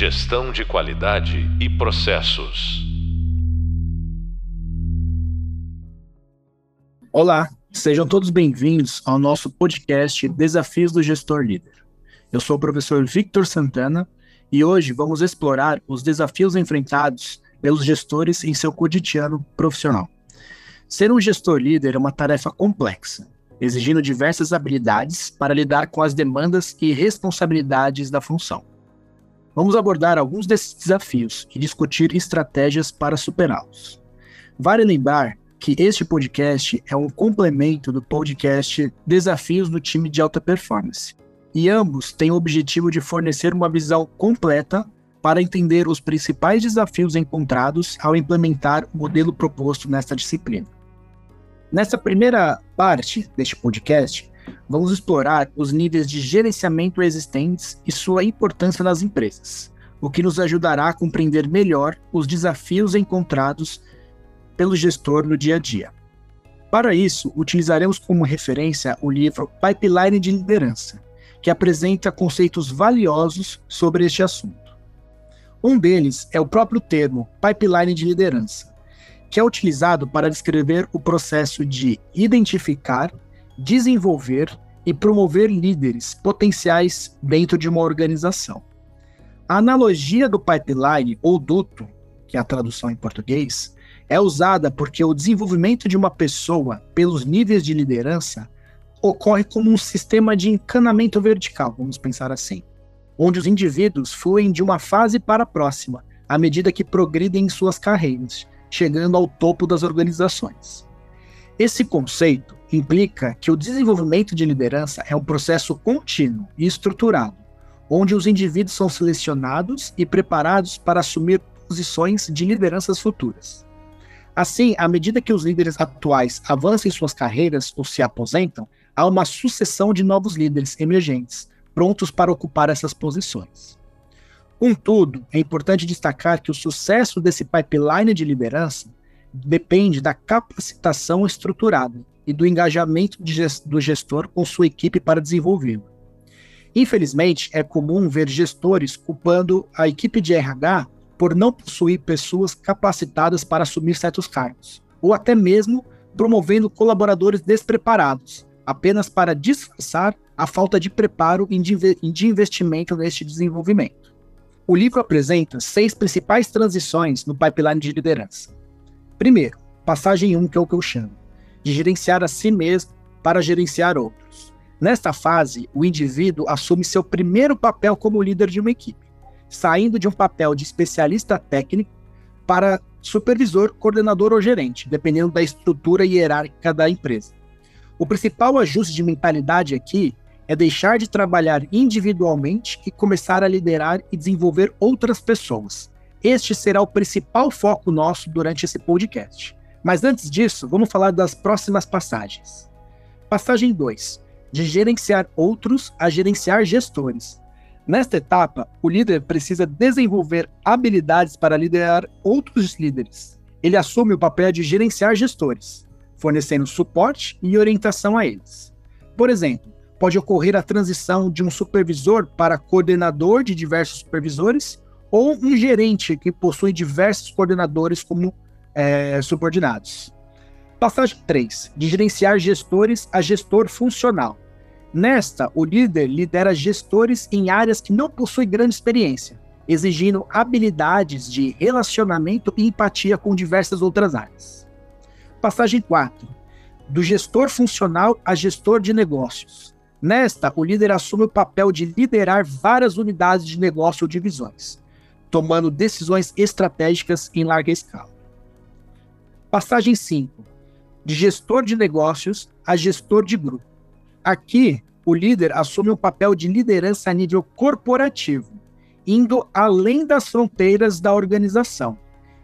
Gestão de qualidade e processos. Olá, sejam todos bem-vindos ao nosso podcast Desafios do Gestor Líder. Eu sou o professor Victor Santana e hoje vamos explorar os desafios enfrentados pelos gestores em seu cotidiano profissional. Ser um gestor líder é uma tarefa complexa, exigindo diversas habilidades para lidar com as demandas e responsabilidades da função. Vamos abordar alguns desses desafios e discutir estratégias para superá-los. Vale lembrar que este podcast é um complemento do podcast Desafios do Time de Alta Performance, e ambos têm o objetivo de fornecer uma visão completa para entender os principais desafios encontrados ao implementar o modelo proposto nesta disciplina. Nessa primeira parte deste podcast, vamos explorar os níveis de gerenciamento existentes e sua importância nas empresas, o que nos ajudará a compreender melhor os desafios encontrados pelo gestor no dia a dia. Para isso, utilizaremos como referência o livro Pipeline de Liderança, que apresenta conceitos valiosos sobre este assunto. Um deles é o próprio termo pipeline de liderança, que é utilizado para descrever o processo de identificar, desenvolver e promover líderes potenciais dentro de uma organização. A analogia do pipeline ou duto, que é a tradução em português, é usada porque o desenvolvimento de uma pessoa pelos níveis de liderança ocorre como um sistema de encanamento vertical, vamos pensar assim, onde os indivíduos fluem de uma fase para a próxima, à medida que progridem em suas carreiras, chegando ao topo das organizações. Esse conceito implica que o desenvolvimento de liderança é um processo contínuo e estruturado, onde os indivíduos são selecionados e preparados para assumir posições de lideranças futuras. Assim, à medida que os líderes atuais avançam em suas carreiras ou se aposentam, há uma sucessão de novos líderes emergentes, prontos para ocupar essas posições. Contudo, é importante destacar que o sucesso desse pipeline de liderança depende da capacitação estruturada e do engajamento do gestor com sua equipe para desenvolvê-lo. Infelizmente, é comum ver gestores culpando a equipe de RH por não possuir pessoas capacitadas para assumir certos cargos, ou até mesmo promovendo colaboradores despreparados, apenas para disfarçar a falta de preparo e de investimento neste desenvolvimento. O livro apresenta seis principais transições no pipeline de liderança. Primeiro, passagem 1, um, que é o que eu chamo, de gerenciar a si mesmo para gerenciar outros. Nesta fase, o indivíduo assume seu primeiro papel como líder de uma equipe, saindo de um papel de especialista técnico para supervisor, coordenador ou gerente, dependendo da estrutura hierárquica da empresa. O principal ajuste de mentalidade aqui é deixar de trabalhar individualmente e começar a liderar e desenvolver outras pessoas. Este será o principal foco nosso durante esse podcast. Mas antes disso, vamos falar das próximas passagens. Passagem 2: de gerenciar outros a gerenciar gestores. Nesta etapa, o líder precisa desenvolver habilidades para liderar outros líderes. Ele assume o papel de gerenciar gestores, fornecendo suporte e orientação a eles. Por exemplo, pode ocorrer a transição de um supervisor para coordenador de diversos supervisores ou um gerente que possui diversos coordenadores como é, subordinados. Passagem 3. De gerenciar gestores a gestor funcional. Nesta, o líder lidera gestores em áreas que não possuem grande experiência, exigindo habilidades de relacionamento e empatia com diversas outras áreas. Passagem 4. Do gestor funcional a gestor de negócios. Nesta, o líder assume o papel de liderar várias unidades de negócio ou divisões, tomando decisões estratégicas em larga escala. Passagem 5. De gestor de negócios a gestor de grupo. Aqui, o líder assume o papel de liderança a nível corporativo, indo além das fronteiras da organização,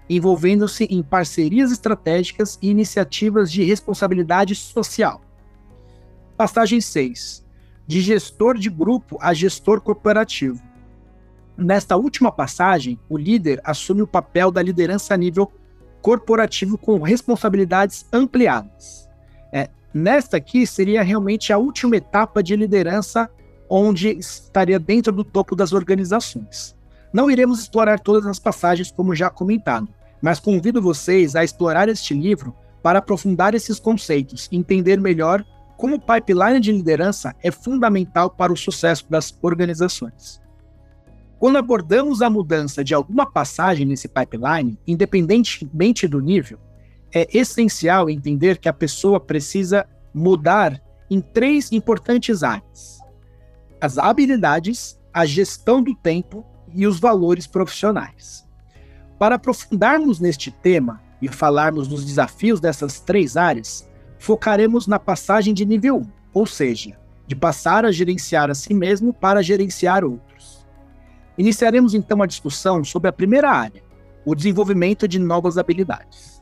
envolvendo-se em parcerias estratégicas e iniciativas de responsabilidade social. Passagem 6 de gestor de grupo a gestor corporativo. Nesta última passagem, o líder assume o papel da liderança a nível corporativo com responsabilidades ampliadas. É, nesta aqui seria realmente a última etapa de liderança onde estaria dentro do topo das organizações. Não iremos explorar todas as passagens como já comentado, mas convido vocês a explorar este livro para aprofundar esses conceitos e entender melhor como o pipeline de liderança é fundamental para o sucesso das organizações. Quando abordamos a mudança de alguma passagem nesse pipeline, independentemente do nível, é essencial entender que a pessoa precisa mudar em três importantes áreas: as habilidades, a gestão do tempo e os valores profissionais. Para aprofundarmos neste tema e falarmos dos desafios dessas três áreas, focaremos na passagem de nível 1, ou seja, de passar a gerenciar a si mesmo para gerenciar outros. Iniciaremos então a discussão sobre a primeira área, o desenvolvimento de novas habilidades.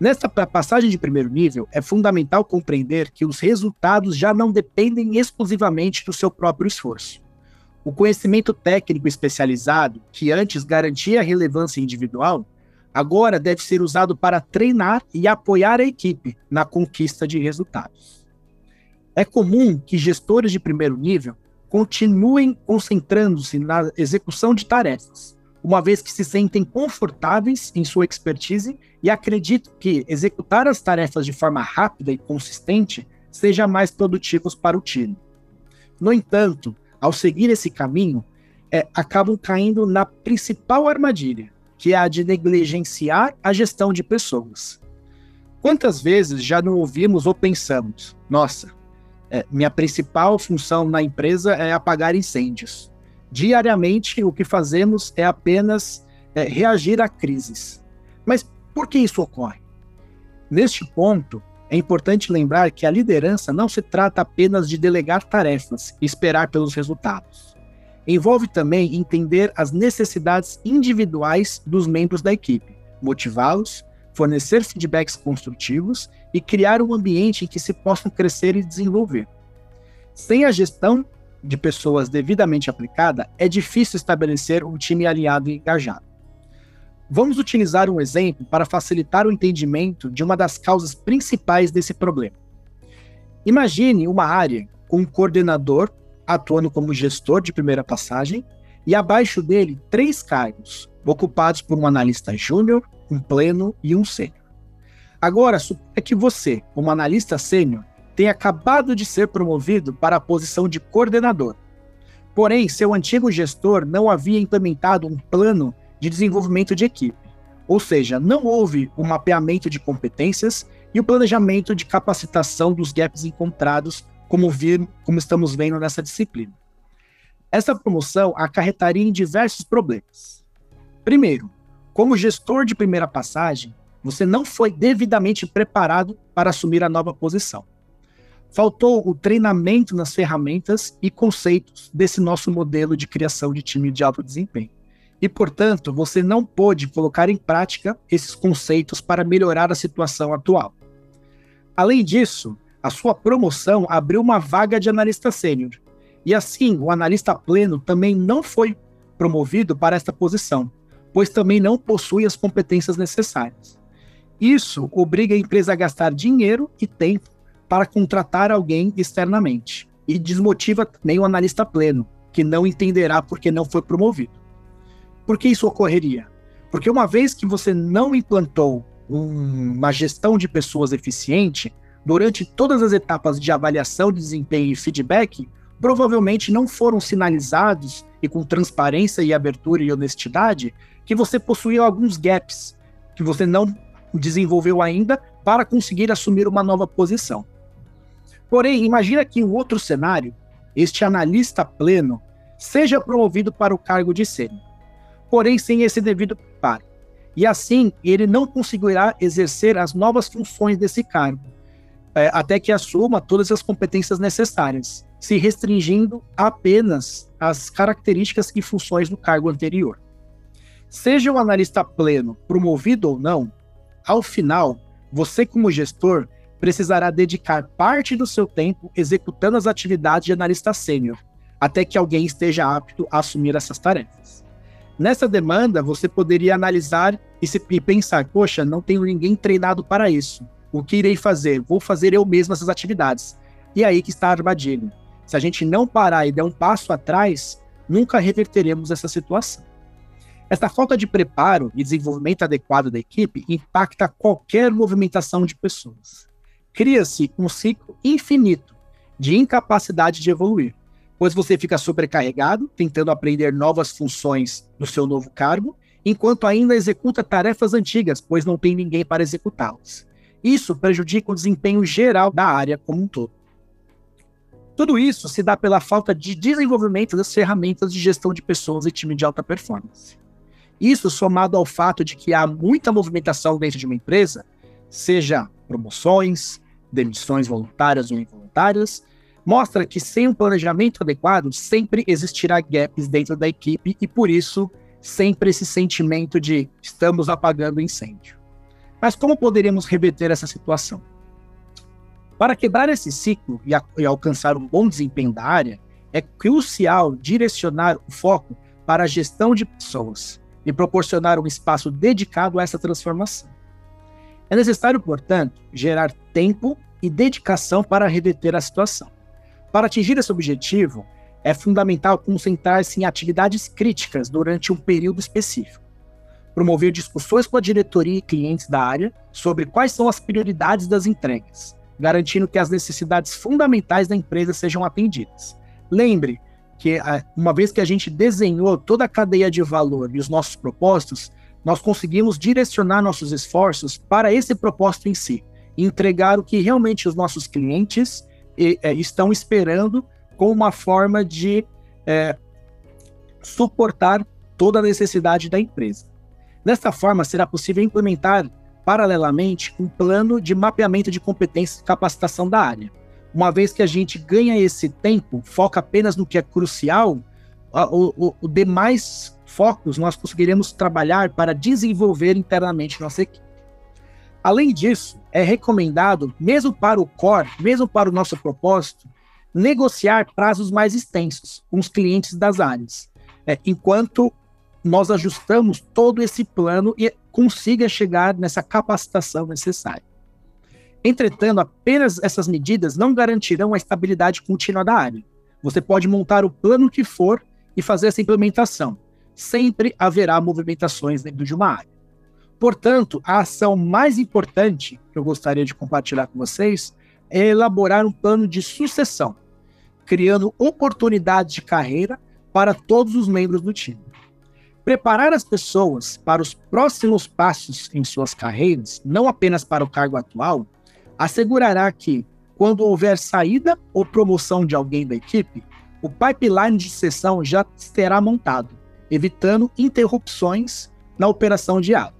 Nesta passagem de primeiro nível, é fundamental compreender que os resultados já não dependem exclusivamente do seu próprio esforço. O conhecimento técnico especializado, que antes garantia relevância individual, agora deve ser usado para treinar e apoiar a equipe na conquista de resultados. É comum que gestores de primeiro nível continuem concentrando-se na execução de tarefas, uma vez que se sentem confortáveis em sua expertise e acreditam que executar as tarefas de forma rápida e consistente seja mais produtivo para o time. No entanto, ao seguir esse caminho, é, acabam caindo na principal armadilha, que é a de negligenciar a gestão de pessoas. Quantas vezes já não ouvimos ou pensamos, nossa, é, minha principal função na empresa é apagar incêndios. Diariamente, o que fazemos é apenas é, reagir a crises. Mas por que isso ocorre? Neste ponto, é importante lembrar que a liderança não se trata apenas de delegar tarefas e esperar pelos resultados. Envolve também entender as necessidades individuais dos membros da equipe, motivá-los, fornecer feedbacks construtivos e criar um ambiente em que se possam crescer e desenvolver. Sem a gestão de pessoas devidamente aplicada, é difícil estabelecer um time alinhado e engajado. Vamos utilizar um exemplo para facilitar o entendimento de uma das causas principais desse problema. Imagine uma área com um coordenador atuando como gestor de primeira passagem e abaixo dele três cargos, ocupados por um analista júnior, um pleno e um sênior. Agora, suponha que você, como analista sênior, tenha acabado de ser promovido para a posição de coordenador. Porém, seu antigo gestor não havia implementado um plano de desenvolvimento de equipe. Ou seja, não houve um mapeamento de competências e o planejamento de capacitação dos gaps encontrados, como, vir, como estamos vendo nessa disciplina. Essa promoção acarretaria em diversos problemas. Primeiro, como gestor de primeira passagem, você não foi devidamente preparado para assumir a nova posição. Faltou o treinamento nas ferramentas e conceitos desse nosso modelo de criação de time de alto desempenho e, portanto, você não pôde colocar em prática esses conceitos para melhorar a situação atual. Além disso, a sua promoção abriu uma vaga de analista sênior, e assim o analista pleno também não foi promovido para esta posição, pois também não possui as competências necessárias. Isso obriga a empresa a gastar dinheiro e tempo para contratar alguém externamente, e desmotiva também o analista pleno, que não entenderá porque não foi promovido. Por que isso ocorreria? Porque uma vez que você não implantou um, uma gestão de pessoas eficiente, durante todas as etapas de avaliação de desempenho e feedback, provavelmente não foram sinalizados e com transparência e abertura e honestidade que você possuía alguns gaps que você não desenvolveu ainda para conseguir assumir uma nova posição. Porém, imagina que em outro cenário, este analista pleno seja promovido para o cargo de sênior porém sem esse devido preparo. E assim, ele não conseguirá exercer as novas funções desse cargo, é, até que assuma todas as competências necessárias, se restringindo apenas às características e funções do cargo anterior. Seja o analista pleno promovido ou não, ao final, você, como gestor, precisará dedicar parte do seu tempo executando as atividades de analista sênior, até que alguém esteja apto a assumir essas tarefas. Nessa demanda, você poderia analisar e, se, e pensar: poxa, não tenho ninguém treinado para isso. O que irei fazer? Vou fazer eu mesmo essas atividades. E aí que está a armadilha. Se a gente não parar e der um passo atrás, nunca reverteremos essa situação. Essa falta de preparo e desenvolvimento adequado da equipe impacta qualquer movimentação de pessoas. Cria-se um ciclo infinito de incapacidade de evoluir, pois você fica sobrecarregado, tentando aprender novas funções no seu novo cargo, enquanto ainda executa tarefas antigas, pois não tem ninguém para executá-las. Isso prejudica o desempenho geral da área como um todo. Tudo isso se dá pela falta de desenvolvimento das ferramentas de gestão de pessoas e time de alta performance. Isso somado ao fato de que há muita movimentação dentro de uma empresa, seja promoções, demissões voluntárias ou involuntárias, mostra que sem um planejamento adequado sempre existirá gaps dentro da equipe e por isso sempre esse sentimento de estamos apagando o incêndio. Mas como poderíamos reverter essa situação? Para quebrar esse ciclo e, e alcançar um bom desempenho da área, é crucial direcionar o foco para a gestão de pessoas e proporcionar um espaço dedicado a essa transformação. É necessário, portanto, gerar tempo e dedicação para reverter a situação. Para atingir esse objetivo, é fundamental concentrar-se em atividades críticas durante um período específico. Promover discussões com a diretoria e clientes da área sobre quais são as prioridades das entregas, garantindo que as necessidades fundamentais da empresa sejam atendidas. Lembre que, uma vez que a gente desenhou toda a cadeia de valor e os nossos propósitos, nós conseguimos direcionar nossos esforços para esse propósito em si, entregar o que realmente os nossos clientes é, estão esperando com uma forma de é, suportar toda a necessidade da empresa. Desta forma, será possível implementar paralelamente um plano de mapeamento de competências e capacitação da área. Uma vez que a gente ganha esse tempo, foca apenas no que é crucial, o, o, o demais focos nós conseguiremos trabalhar para desenvolver internamente nossa equipe. Além disso, é recomendado, mesmo para o core, mesmo para o nosso propósito, negociar prazos mais extensos com os clientes das áreas, é, enquanto nós ajustamos todo esse plano e consiga chegar nessa capacitação necessária. Entretanto, apenas essas medidas não garantirão a estabilidade contínua da área. Você pode montar o plano que for e fazer essa implementação. Sempre haverá movimentações dentro de uma área. Portanto, a ação mais importante que eu gostaria de compartilhar com vocês é elaborar um plano de sucessão, criando oportunidades de carreira para todos os membros do time. Preparar as pessoas para os próximos passos em suas carreiras, não apenas para o cargo atual, assegurará que, quando houver saída ou promoção de alguém da equipe, o pipeline de sucessão já será montado, evitando interrupções na operação diária.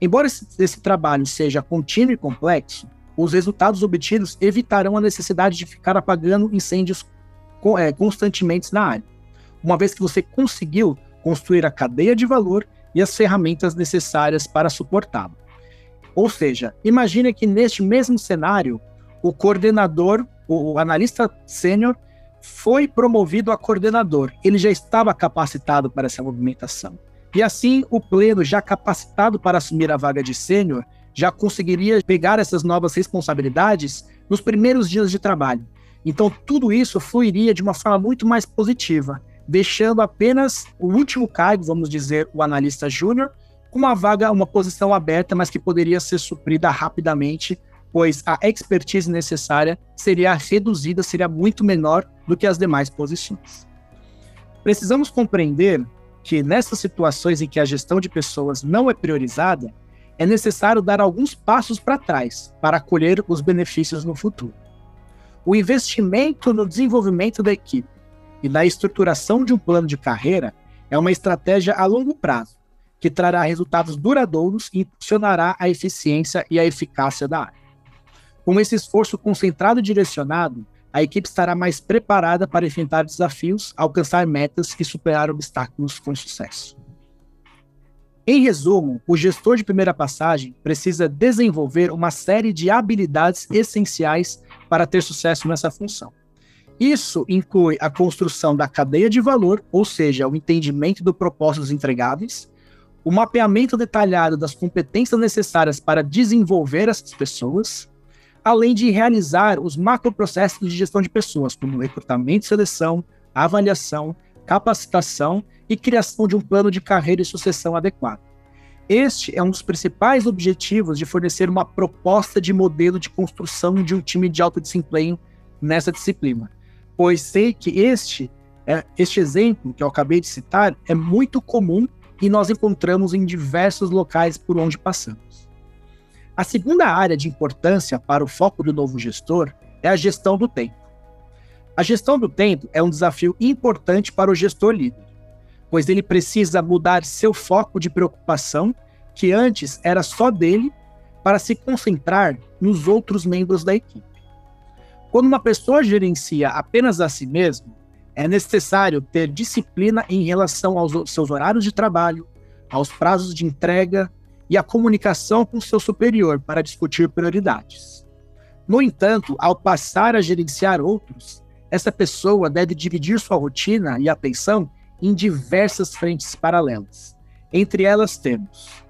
Embora esse, esse trabalho seja contínuo e complexo, os resultados obtidos evitarão a necessidade de ficar apagando incêndios é, constantemente na área, uma vez que você conseguiu construir a cadeia de valor e as ferramentas necessárias para suportá-lo. Ou seja, imagine que neste mesmo cenário, o coordenador, o analista sênior, foi promovido a coordenador. Ele já estava capacitado para essa movimentação. E assim, o pleno, já capacitado para assumir a vaga de sênior, já conseguiria pegar essas novas responsabilidades nos primeiros dias de trabalho. Então, tudo isso fluiria de uma forma muito mais positiva, deixando apenas o último cargo, vamos dizer, o analista júnior, com uma vaga, uma posição aberta, mas que poderia ser suprida rapidamente, pois a expertise necessária seria reduzida, seria muito menor do que as demais posições. Precisamos compreender que nessas situações em que a gestão de pessoas não é priorizada, é necessário dar alguns passos para trás para colher os benefícios no futuro. O investimento no desenvolvimento da equipe e na estruturação de um plano de carreira é uma estratégia a longo prazo, que trará resultados duradouros e impulsionará a eficiência e a eficácia da área. Com esse esforço concentrado e direcionado, a equipe estará mais preparada para enfrentar desafios, alcançar metas e superar obstáculos com sucesso. Em resumo, o gestor de primeira passagem precisa desenvolver uma série de habilidades essenciais para ter sucesso nessa função. Isso inclui a construção da cadeia de valor, ou seja, o entendimento do propósito dos entregáveis, o mapeamento detalhado das competências necessárias para desenvolver essas pessoas, além de realizar os macroprocessos de gestão de pessoas, como recrutamento e seleção, avaliação, capacitação e criação de um plano de carreira e sucessão adequado. Este é um dos principais objetivos de fornecer uma proposta de modelo de construção de um time de alto desempenho nessa disciplina, pois sei que este, é, este exemplo que eu acabei de citar é muito comum e nós encontramos em diversos locais por onde passamos. A segunda área de importância para o foco do novo gestor é a gestão do tempo. A gestão do tempo é um desafio importante para o gestor líder, pois ele precisa mudar seu foco de preocupação, que antes era só dele, para se concentrar nos outros membros da equipe. Quando uma pessoa gerencia apenas a si mesmo, é necessário ter disciplina em relação aos seus horários de trabalho, aos prazos de entrega e à comunicação com seu superior para discutir prioridades. No entanto, ao passar a gerenciar outros, essa pessoa deve dividir sua rotina e atenção em diversas frentes paralelas. Entre elas temos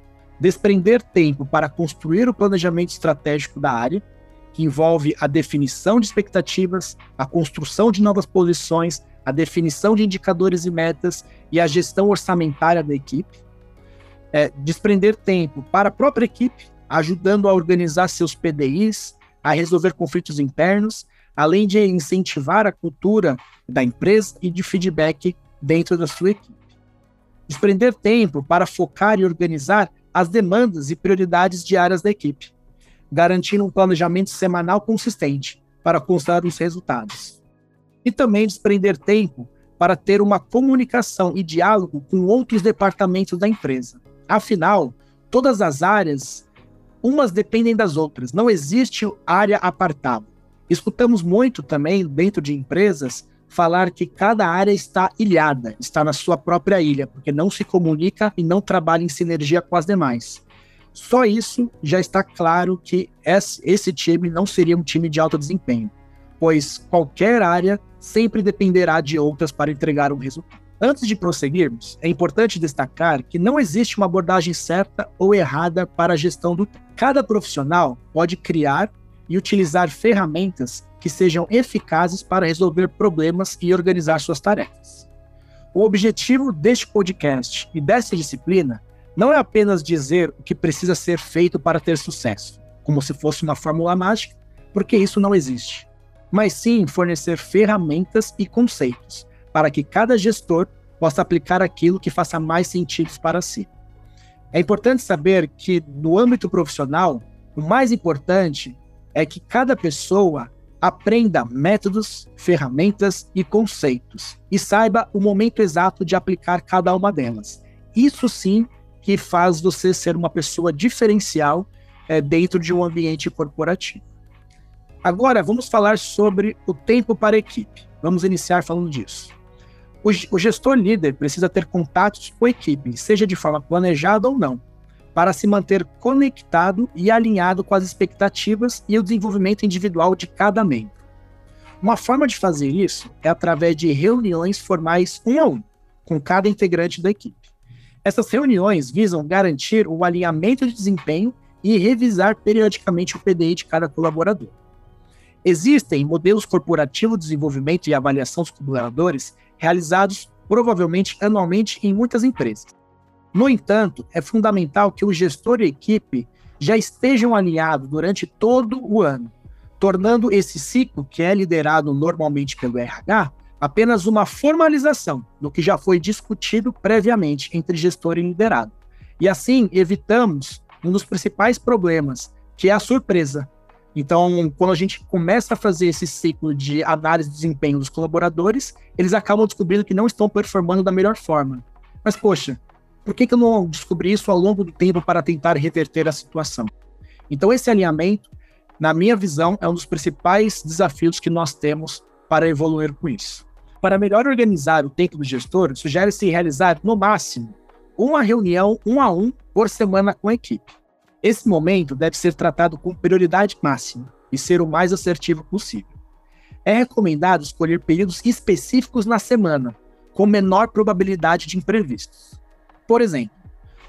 desprender tempo para construir o planejamento estratégico da área, que envolve a definição de expectativas, a construção de novas posições, a definição de indicadores e metas e a gestão orçamentária da equipe. É, desprender tempo para a própria equipe, ajudando a organizar seus PDIs, a resolver conflitos internos, além de incentivar a cultura da empresa e de feedback dentro da sua equipe. Desprender tempo para focar e organizar as demandas e prioridades diárias da equipe, garantindo um planejamento semanal consistente para constar os resultados e também desprender tempo para ter uma comunicação e diálogo com outros departamentos da empresa. Afinal, todas as áreas, umas dependem das outras, não existe área apartada. Escutamos muito também dentro de empresas falar que cada área está ilhada, está na sua própria ilha, porque não se comunica e não trabalha em sinergia com as demais. Só isso já está claro que esse time não seria um time de alto desempenho, pois qualquer área sempre dependerá de outras para entregar um resultado. Antes de prosseguirmos, é importante destacar que não existe uma abordagem certa ou errada para a gestão do tempo. Cada profissional pode criar e utilizar ferramentas que sejam eficazes para resolver problemas e organizar suas tarefas. O objetivo deste podcast e desta disciplina não é apenas dizer o que precisa ser feito para ter sucesso, como se fosse uma fórmula mágica, porque isso não existe mas sim fornecer ferramentas e conceitos para que cada gestor possa aplicar aquilo que faça mais sentido para si. É importante saber que, no âmbito profissional, o mais importante é que cada pessoa aprenda métodos, ferramentas e conceitos e saiba o momento exato de aplicar cada uma delas. Isso sim que faz você ser uma pessoa diferencial é, dentro de um ambiente corporativo. Agora, vamos falar sobre o tempo para a equipe. Vamos iniciar falando disso. O, o gestor líder precisa ter contatos com a equipe, seja de forma planejada ou não, para se manter conectado e alinhado com as expectativas e o desenvolvimento individual de cada membro. Uma forma de fazer isso é através de reuniões formais um a um, com cada integrante da equipe. Essas reuniões visam garantir o alinhamento de desempenho e revisar periodicamente o PDI de cada colaborador. Existem modelos corporativos de desenvolvimento e avaliação dos colaboradores realizados provavelmente anualmente em muitas empresas. No entanto, é fundamental que o gestor e a equipe já estejam alinhados durante todo o ano, tornando esse ciclo, que é liderado normalmente pelo RH, apenas uma formalização do que já foi discutido previamente entre gestor e liderado. E assim evitamos um dos principais problemas, que é a surpresa, então, quando a gente começa a fazer esse ciclo de análise de desempenho dos colaboradores, eles acabam descobrindo que não estão performando da melhor forma. Mas, poxa, por que, que eu não descobri isso ao longo do tempo para tentar reverter a situação? Então, esse alinhamento, na minha visão, é um dos principais desafios que nós temos para evoluir com isso. Para melhor organizar o tempo do gestor, sugere-se realizar, no máximo, uma reunião um a um por semana com a equipe. Esse momento deve ser tratado com prioridade máxima e ser o mais assertivo possível. É recomendado escolher períodos específicos na semana, com menor probabilidade de imprevistos. Por exemplo,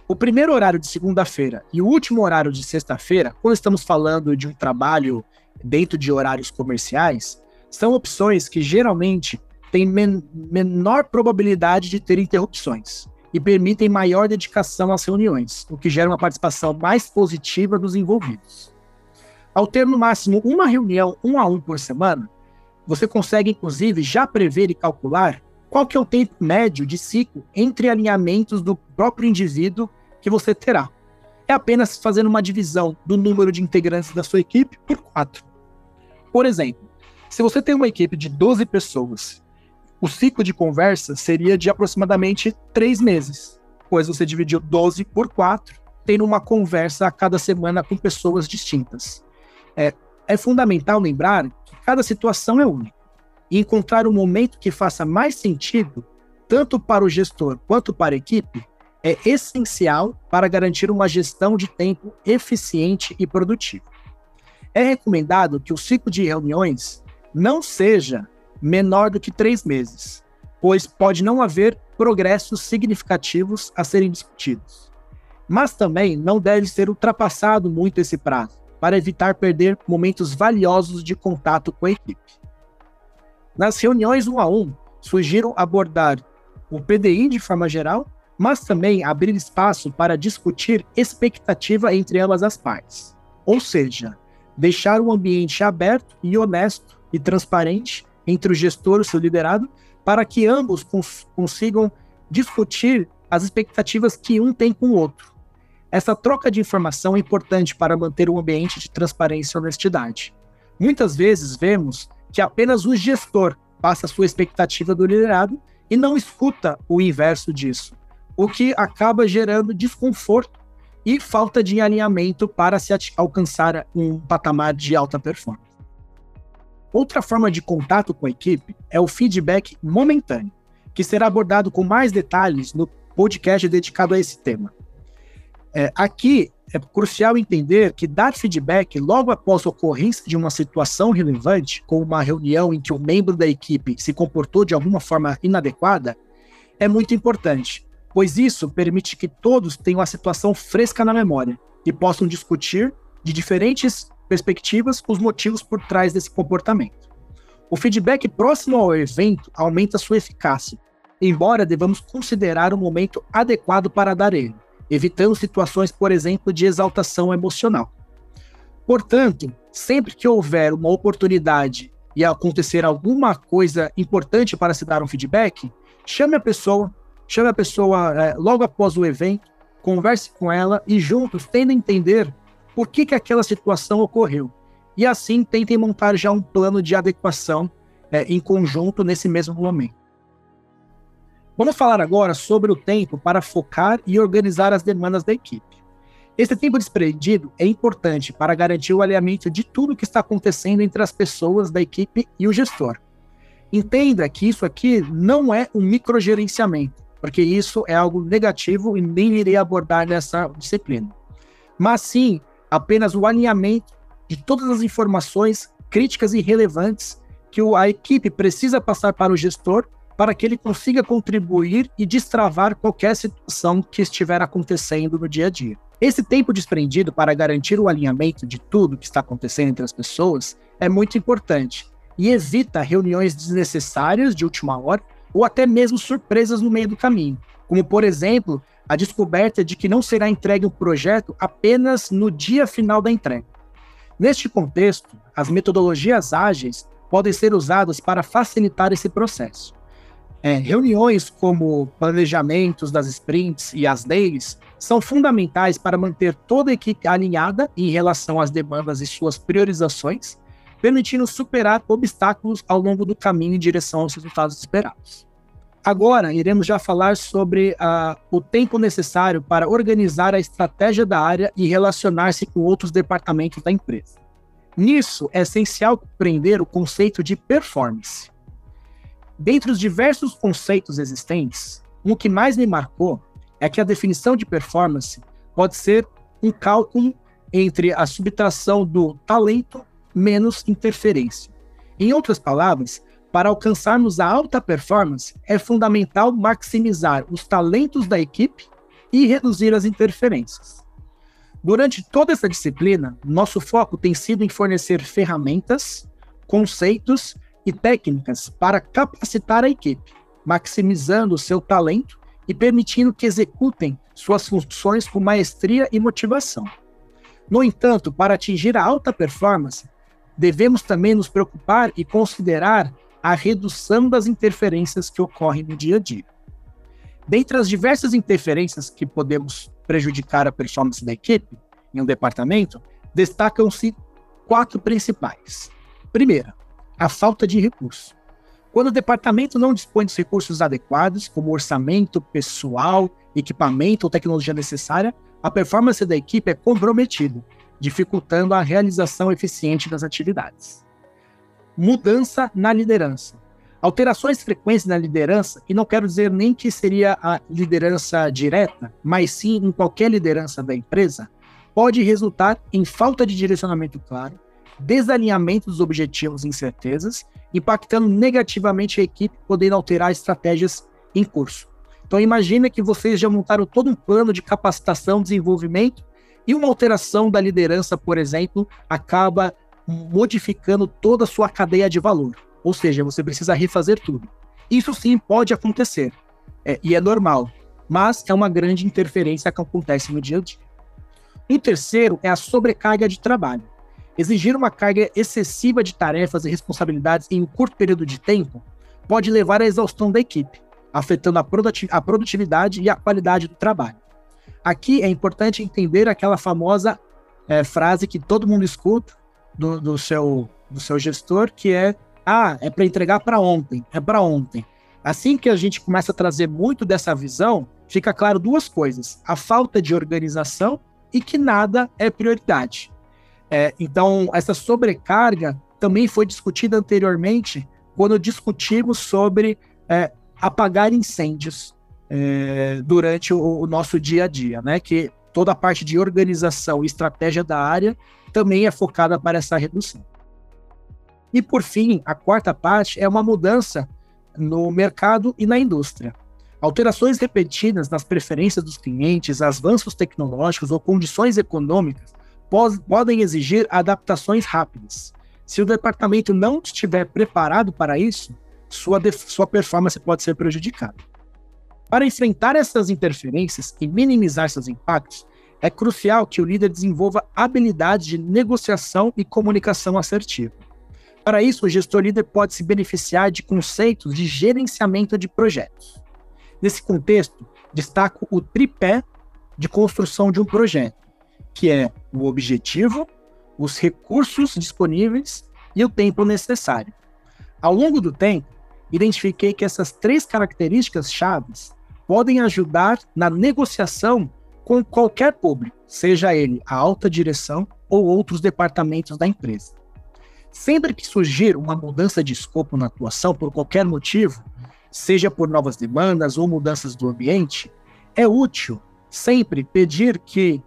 o primeiro horário de segunda-feira e o último horário de sexta-feira, quando estamos falando de um trabalho dentro de horários comerciais, são opções que geralmente têm men menor probabilidade de ter interrupções e permitem maior dedicação às reuniões, o que gera uma participação mais positiva dos envolvidos. Ao ter no máximo uma reunião um a um por semana, você consegue inclusive já prever e calcular qual que é o tempo médio de ciclo entre alinhamentos do próprio indivíduo que você terá. É apenas fazendo uma divisão do número de integrantes da sua equipe por quatro. Por exemplo, se você tem uma equipe de 12 pessoas, o ciclo de conversa seria de aproximadamente três meses, pois você dividiu 12 por 4, tendo uma conversa a cada semana com pessoas distintas. É, é fundamental lembrar que cada situação é única e encontrar o um momento que faça mais sentido, tanto para o gestor quanto para a equipe, é essencial para garantir uma gestão de tempo eficiente e produtiva. É recomendado que o ciclo de reuniões não seja menor do que três meses, pois pode não haver progressos significativos a serem discutidos. Mas também não deve ser ultrapassado muito esse prazo, para evitar perder momentos valiosos de contato com a equipe. Nas reuniões um a um, sugiro abordar o PDI de forma geral, mas também abrir espaço para discutir expectativa entre ambas as partes. Ou seja, deixar o ambiente aberto e honesto e transparente entre o gestor e o seu liderado, para que ambos cons consigam discutir as expectativas que um tem com o outro. Essa troca de informação é importante para manter um ambiente de transparência e honestidade. Muitas vezes vemos que apenas o gestor passa a sua expectativa do liderado e não escuta o inverso disso, o que acaba gerando desconforto e falta de alinhamento para se alcançar um patamar de alta performance. Outra forma de contato com a equipe é o feedback momentâneo, que será abordado com mais detalhes no podcast dedicado a esse tema. É, aqui é crucial entender que dar feedback logo após a ocorrência de uma situação relevante, como uma reunião em que um membro da equipe se comportou de alguma forma inadequada, é muito importante, pois isso permite que todos tenham a situação fresca na memória e possam discutir de diferentes perspectivas os motivos por trás desse comportamento. O feedback próximo ao evento aumenta sua eficácia, embora devamos considerar o momento adequado para dar ele evitando situações, por exemplo, de exaltação emocional. Portanto, sempre que houver uma oportunidade e acontecer alguma coisa importante para se dar um feedback, chame a pessoa, chame a pessoa é, logo após o evento, converse com ela e juntos tentem entender por que, que aquela situação ocorreu. E assim tentem montar já um plano de adequação é, em conjunto nesse mesmo momento. Vamos falar agora sobre o tempo para focar e organizar as demandas da equipe. Esse tempo desprendido é importante para garantir o alinhamento de tudo que está acontecendo entre as pessoas da equipe e o gestor. Entenda que isso aqui não é um microgerenciamento, porque isso é algo negativo e nem irei abordar nessa disciplina. Mas sim apenas o alinhamento de todas as informações críticas e relevantes que a equipe precisa passar para o gestor para que ele consiga contribuir e destravar qualquer situação que estiver acontecendo no dia a dia. Esse tempo desprendido para garantir o alinhamento de tudo que está acontecendo entre as pessoas é muito importante e evita reuniões desnecessárias de última hora ou até mesmo surpresas no meio do caminho, como por exemplo a descoberta de que não será entregue um projeto apenas no dia final da entrega. Neste contexto, as metodologias ágeis podem ser usadas para facilitar esse processo. É, reuniões como planejamentos das sprints e as dailies são fundamentais para manter toda a equipe alinhada em relação às demandas e suas priorizações, permitindo superar obstáculos ao longo do caminho em direção aos resultados esperados. Agora, iremos já falar sobre uh, o tempo necessário para organizar a estratégia da área e relacionar-se com outros departamentos da empresa. Nisso, é essencial compreender o conceito de performance. Dentre os diversos conceitos existentes, um que mais me marcou é que a definição de performance pode ser um cálculo entre a subtração do talento menos interferência. Em outras palavras, para alcançarmos a alta performance, é fundamental maximizar os talentos da equipe e reduzir as interferências. Durante toda essa disciplina, nosso foco tem sido em fornecer ferramentas, conceitos e técnicas para capacitar a equipe, maximizando seu talento e permitindo que executem suas funções com maestria e motivação. No entanto, para atingir a alta performance, devemos também nos preocupar e considerar a redução das interferências que ocorrem no dia a dia. Dentre as diversas interferências que podemos prejudicar a performance da equipe em um departamento, destacam-se quatro principais. Primeira, a falta de recursos. Quando o departamento não dispõe dos recursos adequados, como orçamento, pessoal, equipamento ou tecnologia necessária, a performance da equipe é comprometida, dificultando a realização eficiente das atividades. Mudança na liderança. Alterações frequentes na liderança, e não quero dizer nem que seria a liderança direta, mas sim em qualquer liderança da empresa, pode resultar em falta de direcionamento claro, desalinhamento dos objetivos e incertezas, impactando negativamente a equipe, podendo alterar estratégias em curso. Então imagina que vocês já montaram todo um plano de capacitação, desenvolvimento, e uma alteração da liderança, por exemplo, acaba modificando toda a sua cadeia de valor. Ou seja, você precisa refazer tudo. Isso sim pode acontecer, é, e é normal, mas é uma grande interferência que acontece no dia a dia. O terceiro é a sobrecarga de trabalho. Exigir uma carga excessiva de tarefas e responsabilidades em um curto período de tempo pode levar à exaustão da equipe, afetando a produtividade e a qualidade do trabalho. Aqui é importante entender aquela famosa é, frase que todo mundo escuta do, do, seu, do seu gestor, que é: ah, é para entregar para ontem, é para ontem. Assim que a gente começa a trazer muito dessa visão, fica claro duas coisas: a falta de organização e que nada é prioridade. É, então, essa sobrecarga também foi discutida anteriormente quando discutimos sobre é, apagar incêndios é, durante o, o, nosso dia a dia, né? Que toda a parte de organização e estratégia da área também é focada para essa redução. E por fim, a quarta parte é uma mudança no mercado e na indústria. Alterações repetidas nas preferências dos clientes, avanços tecnológicos ou condições econômicas podem exigir adaptações rápidas. Se o departamento não estiver preparado para isso, sua, sua performance pode ser prejudicada. Para enfrentar essas interferências e minimizar seus impactos, é crucial que o líder desenvolva habilidades de negociação e comunicação assertiva. Para isso, o gestor líder pode se beneficiar de conceitos de gerenciamento de projetos. Nesse contexto, destaco o tripé de construção de um projeto, que é o objetivo, os recursos disponíveis e o tempo necessário. Ao longo do tempo, identifiquei que essas três características chaves podem ajudar na negociação com qualquer público, seja ele a alta direção ou outros departamentos da empresa. Sempre que surgir uma mudança de escopo na atuação por qualquer motivo, seja por novas demandas ou mudanças do ambiente, é útil sempre pedir que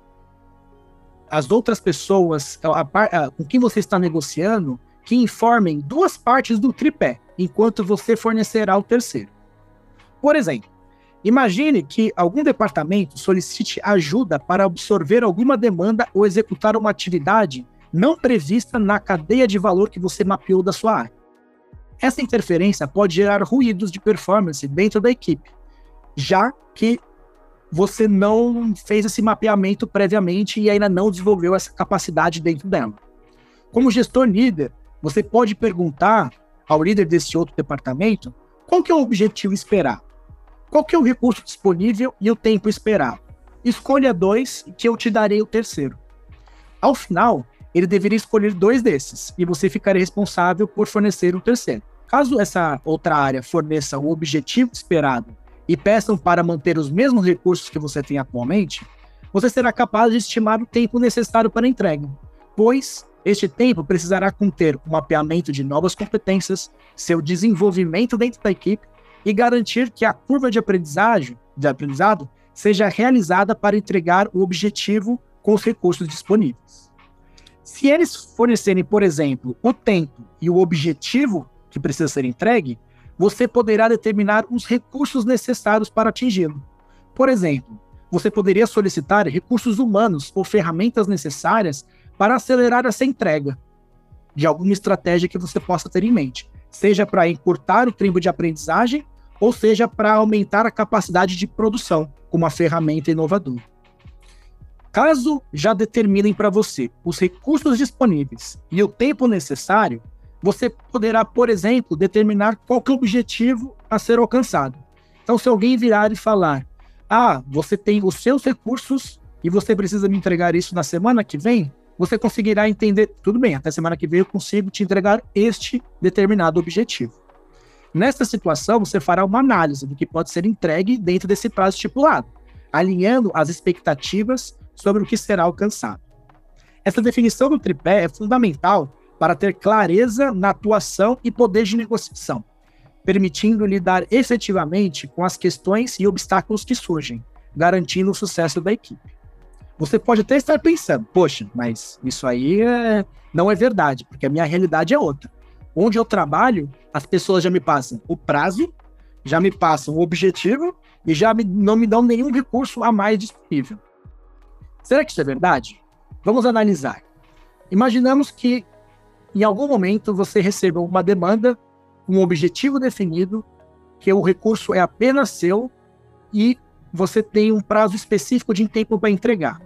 as outras pessoas a, a, com quem você está negociando que informem duas partes do tripé, enquanto você fornecerá o terceiro. Por exemplo, imagine que algum departamento solicite ajuda para absorver alguma demanda ou executar uma atividade não prevista na cadeia de valor que você mapeou da sua área. Essa interferência pode gerar ruídos de performance dentro da equipe, já que você não fez esse mapeamento previamente e ainda não desenvolveu essa capacidade dentro dela. Como gestor líder, você pode perguntar ao líder desse outro departamento qual que é o objetivo esperado, qual que é o recurso disponível e o tempo esperado. Escolha dois que eu te darei o terceiro. Ao final, ele deveria escolher dois desses e você ficaria responsável por fornecer o terceiro. Caso essa outra área forneça o objetivo esperado e peçam para manter os mesmos recursos que você tem atualmente, você será capaz de estimar o tempo necessário para a entrega, pois este tempo precisará conter o mapeamento de novas competências, seu desenvolvimento dentro da equipe e garantir que a curva de aprendizagem, de aprendizado seja realizada para entregar o objetivo com os recursos disponíveis. Se eles fornecerem, por exemplo, o tempo e o objetivo que precisa ser entregue, você poderá determinar os recursos necessários para atingi-lo. Por exemplo, você poderia solicitar recursos humanos ou ferramentas necessárias para acelerar essa entrega de alguma estratégia que você possa ter em mente. seja para encurtar o tempo de aprendizagem ou seja para aumentar a capacidade de produção com uma ferramenta inovadora. Caso já determinem para você os recursos disponíveis e o tempo necessário, você poderá, por exemplo, determinar qual é o objetivo a ser alcançado. Então, se alguém virar e falar: "Ah, você tem os seus recursos e você precisa me entregar isso na semana que vem", você conseguirá entender, tudo bem, até semana que vem eu consigo te entregar este determinado objetivo. Nesta situação, você fará uma análise do que pode ser entregue dentro desse prazo estipulado, alinhando as expectativas sobre o que será alcançado. Essa definição do tripé é fundamental para ter clareza na atuação e poder de negociação, permitindo lidar efetivamente com as questões e obstáculos que surgem, garantindo o sucesso da equipe. Você pode até estar pensando, poxa, mas isso aí é... não é verdade, porque a minha realidade é outra. Onde eu trabalho, as pessoas já me passam o prazo, já me passam o objetivo e já me, não me dão nenhum recurso a mais disponível. Será que isso é verdade? Vamos analisar. Imaginamos que em algum momento você recebeu uma demanda, um objetivo definido, que o recurso é apenas seu e você tem um prazo específico de tempo para entregar.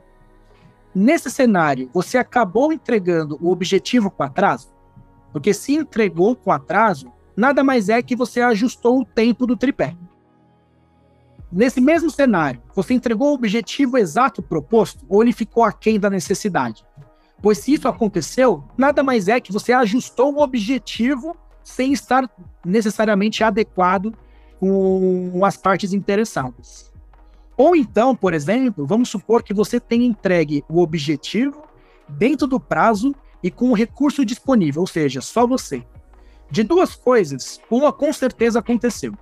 Nesse cenário, você acabou entregando o objetivo com atraso? Porque se entregou com atraso, nada mais é que você ajustou o tempo do tripé. Nesse mesmo cenário, você entregou o objetivo exato proposto ou ele ficou aquém da necessidade? Pois se isso aconteceu, nada mais é que você ajustou o objetivo sem estar necessariamente adequado com as partes interessadas. Ou então, por exemplo, vamos supor que você tenha entregue o objetivo dentro do prazo e com o recurso disponível, ou seja, só você. De duas coisas, uma com certeza aconteceu.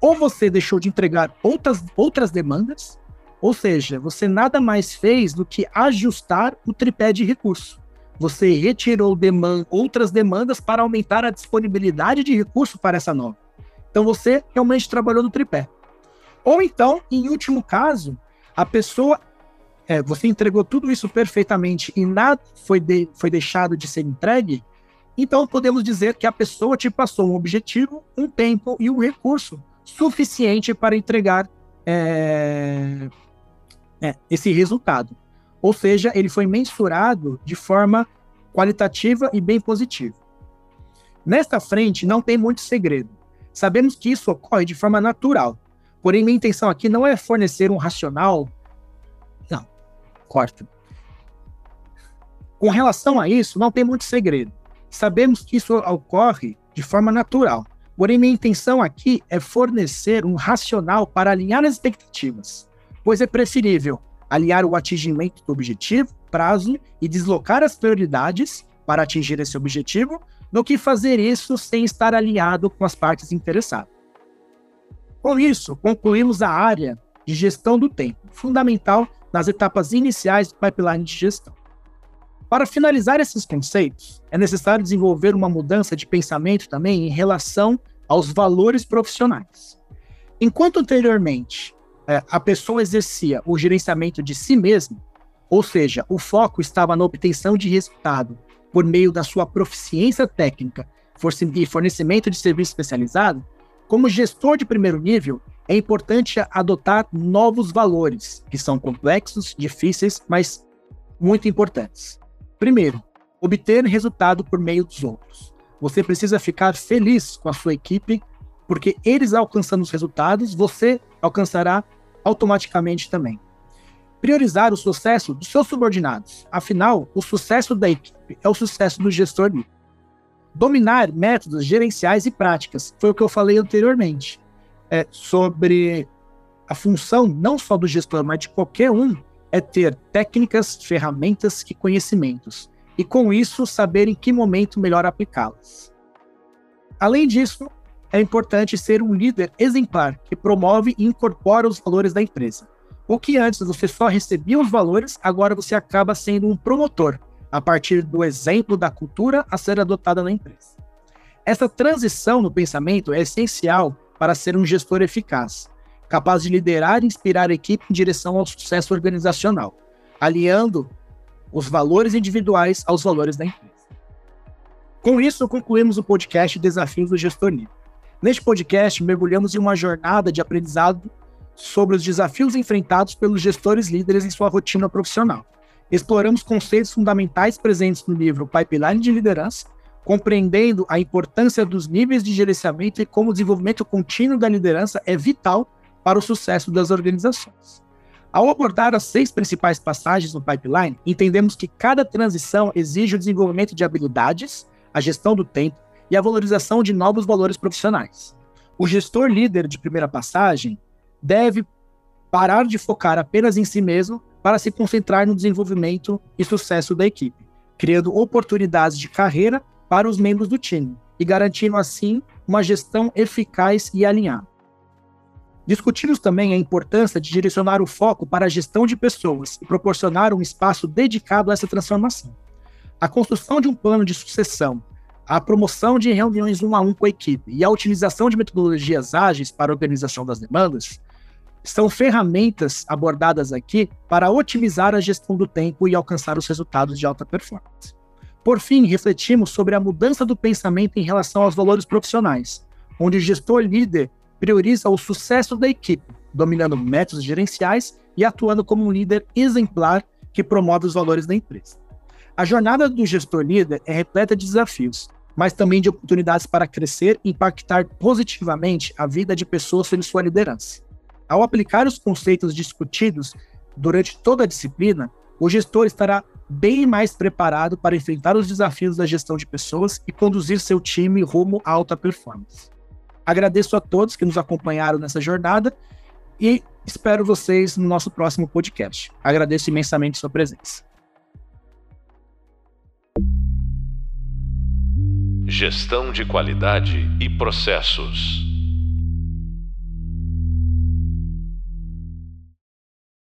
Ou você deixou de entregar outras, outras demandas, ou seja, você nada mais fez do que ajustar o tripé de recurso. Você retirou deman outras demandas para aumentar a disponibilidade de recurso para essa nova. Então você realmente trabalhou no tripé. Ou então, em último caso, a pessoa. É, você entregou tudo isso perfeitamente e nada foi, de, foi deixado de ser entregue, então podemos dizer que a pessoa te passou um objetivo, um tempo e um recurso suficiente para entregar é, é, esse resultado. Ou seja, ele foi mensurado de forma qualitativa e bem positiva. Nesta frente, não tem muito segredo. Sabemos que isso ocorre de forma natural, Porém, minha intenção aqui não é fornecer um racional. Corta. Com relação a isso, não tem muito segredo. Sabemos que isso ocorre de forma natural. Porém, minha intenção aqui é fornecer um racional para alinhar as expectativas, pois é preferível alinhar o atingimento do objetivo, prazo e deslocar as prioridades para atingir esse objetivo, do que fazer isso sem estar alinhado com as partes interessadas. Com isso, concluímos a área de gestão do tempo, fundamental nas etapas iniciais do pipeline de gestão. Para finalizar esses conceitos, é necessário desenvolver uma mudança de pensamento também em relação aos valores profissionais. Enquanto anteriormente é, a pessoa exercia o gerenciamento de si mesma, ou seja, o foco estava na obtenção de resultado por meio da sua proficiência técnica e fornecimento de serviço especializado, como gestor de primeiro nível, é importante adotar novos valores, que são complexos, difíceis, mas muito importantes. Primeiro, obter resultado por meio dos outros. Você precisa ficar feliz com a sua equipe, porque eles alcançando os resultados, você alcançará automaticamente também. Priorizar o sucesso dos seus subordinados. Afinal, o sucesso da equipe é o sucesso do gestor. Dominar métodos gerenciais e práticas. Foi o que eu falei anteriormente. É, sobre a função não só do gestor, mas de qualquer um, é ter técnicas, ferramentas e conhecimentos. E com isso, saber em que momento melhor aplicá-las. Além disso, é importante ser um líder exemplar que promove e incorpora os valores da empresa. O que antes você só recebia os valores, agora você acaba sendo um promotor, a partir do exemplo da cultura a ser adotada na empresa. Essa transição no pensamento é essencial para ser um gestor eficaz, capaz de liderar e inspirar a equipe em direção ao sucesso organizacional, alinhando os valores individuais aos valores da empresa. Com isso, concluímos o podcast Desafios do Gestor Líder. Neste podcast, mergulhamos em uma jornada de aprendizado sobre os desafios enfrentados pelos gestores líderes em sua rotina profissional. Exploramos conceitos fundamentais presentes no livro Pipeline de Liderança, compreendendo a importância dos níveis de gerenciamento e como o desenvolvimento contínuo da liderança é vital para o sucesso das organizações. Ao abordar as seis principais passagens no pipeline, entendemos que cada transição exige o desenvolvimento de habilidades, a gestão do tempo e a valorização de novos valores profissionais. O gestor líder de primeira passagem deve parar de focar apenas em si mesmo para se concentrar no desenvolvimento e sucesso da equipe, criando oportunidades de carreira para os membros do time e garantindo assim uma gestão eficaz e alinhada. Discutimos também a importância de direcionar o foco para a gestão de pessoas e proporcionar um espaço dedicado a essa transformação. A construção de um plano de sucessão, a promoção de reuniões um a um com a equipe e a utilização de metodologias ágeis para a organização das demandas são ferramentas abordadas aqui para otimizar a gestão do tempo e alcançar os resultados de alta performance. Por fim, refletimos sobre a mudança do pensamento em relação aos valores profissionais, onde o gestor líder prioriza o sucesso da equipe, dominando métodos gerenciais e atuando como um líder exemplar que promove os valores da empresa. A jornada do gestor líder é repleta de desafios, mas também de oportunidades para crescer e impactar positivamente a vida de pessoas sob sua liderança. Ao aplicar os conceitos discutidos durante toda a disciplina, o gestor estará bem mais preparado para enfrentar os desafios da gestão de pessoas e conduzir seu time rumo à alta performance. Agradeço a todos que nos acompanharam nessa jornada e espero vocês no nosso próximo podcast. Agradeço imensamente sua presença. Gestão de qualidade e processos.